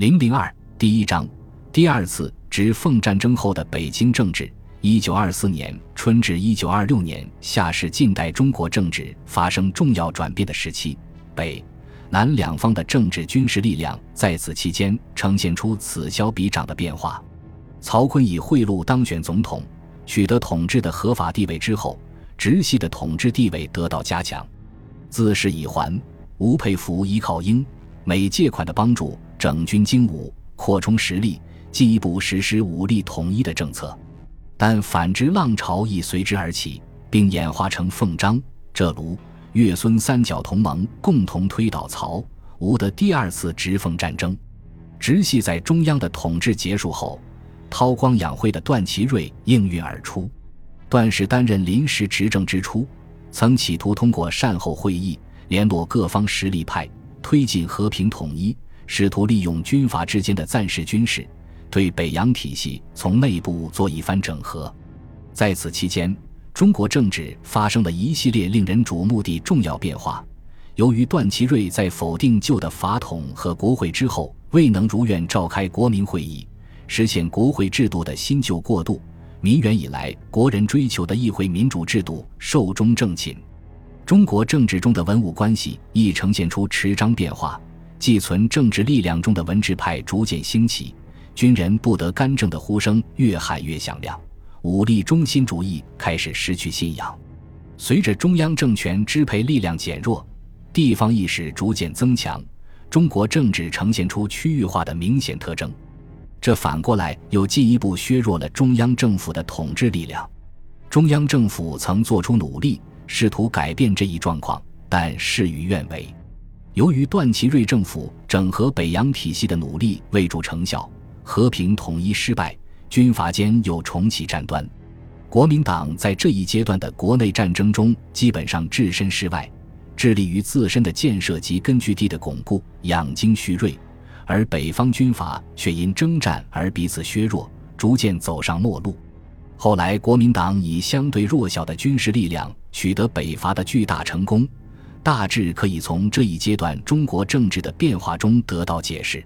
零零二第一章，第二次直奉战争后的北京政治。一九二四年春至一九二六年夏是近代中国政治发生重要转变的时期，北、南两方的政治军事力量在此期间呈现出此消彼长的变化。曹锟以贿赂当选总统，取得统治的合法地位之后，直系的统治地位得到加强。自是以还、吴佩孚依靠英、美借款的帮助，整军精武，扩充实力，进一步实施武力统一的政策。但反之浪潮亦随之而起，并演化成奉张、浙卢、粤孙三角同盟共同推倒曹、吴的第二次直奉战争。直系在中央的统治结束后。韬光养晦的段祺瑞应运而出。段氏担任临时执政之初，曾企图通过善后会议联络各方实力派，推进和平统一，试图利用军阀之间的暂时军事，对北洋体系从内部做一番整合。在此期间，中国政治发生了一系列令人瞩目的重要变化。由于段祺瑞在否定旧的法统和国会之后，未能如愿召开国民会议。实现国会制度的新旧过渡，民元以来国人追求的议会民主制度寿终正寝。中国政治中的文武关系亦呈现出持章变化，寄存政治力量中的文治派逐渐兴起，军人不得干政的呼声越喊越响亮，武力中心主义开始失去信仰。随着中央政权支配力量减弱，地方意识逐渐增强，中国政治呈现出区域化的明显特征。这反过来又进一步削弱了中央政府的统治力量。中央政府曾做出努力，试图改变这一状况，但事与愿违。由于段祺瑞政府整合北洋体系的努力未著成效，和平统一失败，军阀间又重启战端。国民党在这一阶段的国内战争中基本上置身事外，致力于自身的建设及根据地的巩固，养精蓄锐。而北方军阀却因征战而彼此削弱，逐渐走上末路。后来，国民党以相对弱小的军事力量取得北伐的巨大成功，大致可以从这一阶段中国政治的变化中得到解释。